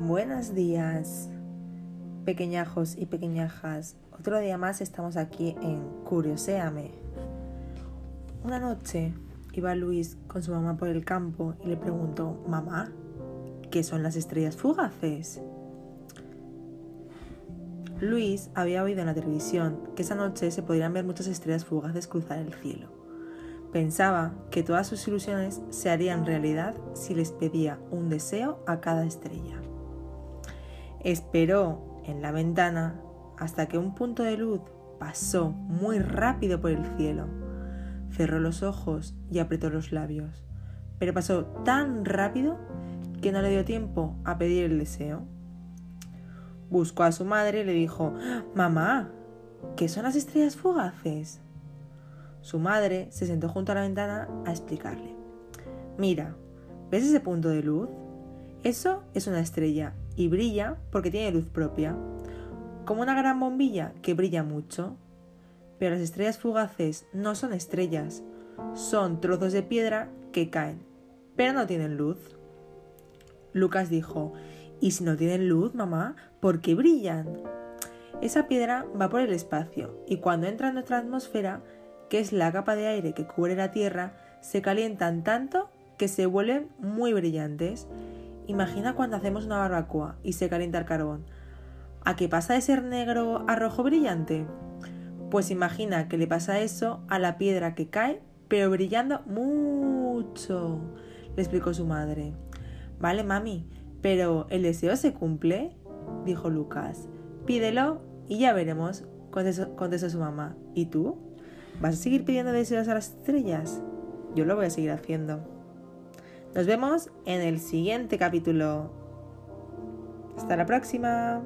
Buenos días, pequeñajos y pequeñajas. Otro día más estamos aquí en Curioséame. Una noche iba Luis con su mamá por el campo y le preguntó, mamá, ¿qué son las estrellas fugaces? Luis había oído en la televisión que esa noche se podrían ver muchas estrellas fugaces cruzar el cielo. Pensaba que todas sus ilusiones se harían realidad si les pedía un deseo a cada estrella. Esperó en la ventana hasta que un punto de luz pasó muy rápido por el cielo. Cerró los ojos y apretó los labios, pero pasó tan rápido que no le dio tiempo a pedir el deseo. Buscó a su madre y le dijo, Mamá, ¿qué son las estrellas fugaces? Su madre se sentó junto a la ventana a explicarle. Mira, ¿ves ese punto de luz? Eso es una estrella y brilla porque tiene luz propia, como una gran bombilla que brilla mucho. Pero las estrellas fugaces no son estrellas, son trozos de piedra que caen, pero no tienen luz. Lucas dijo, ¿y si no tienen luz, mamá? ¿Por qué brillan? Esa piedra va por el espacio y cuando entra en nuestra atmósfera, que es la capa de aire que cubre la Tierra, se calientan tanto que se vuelven muy brillantes Imagina cuando hacemos una barbacoa y se calienta el carbón. ¿A qué pasa de ser negro a rojo brillante? Pues imagina que le pasa eso a la piedra que cae, pero brillando mucho, le explicó su madre. Vale, mami, pero ¿el deseo se cumple? dijo Lucas. Pídelo y ya veremos, contestó, su mamá. ¿Y tú? ¿Vas a seguir pidiendo deseos a las estrellas? Yo lo voy a seguir haciendo. Nos vemos en el siguiente capítulo. Hasta la próxima.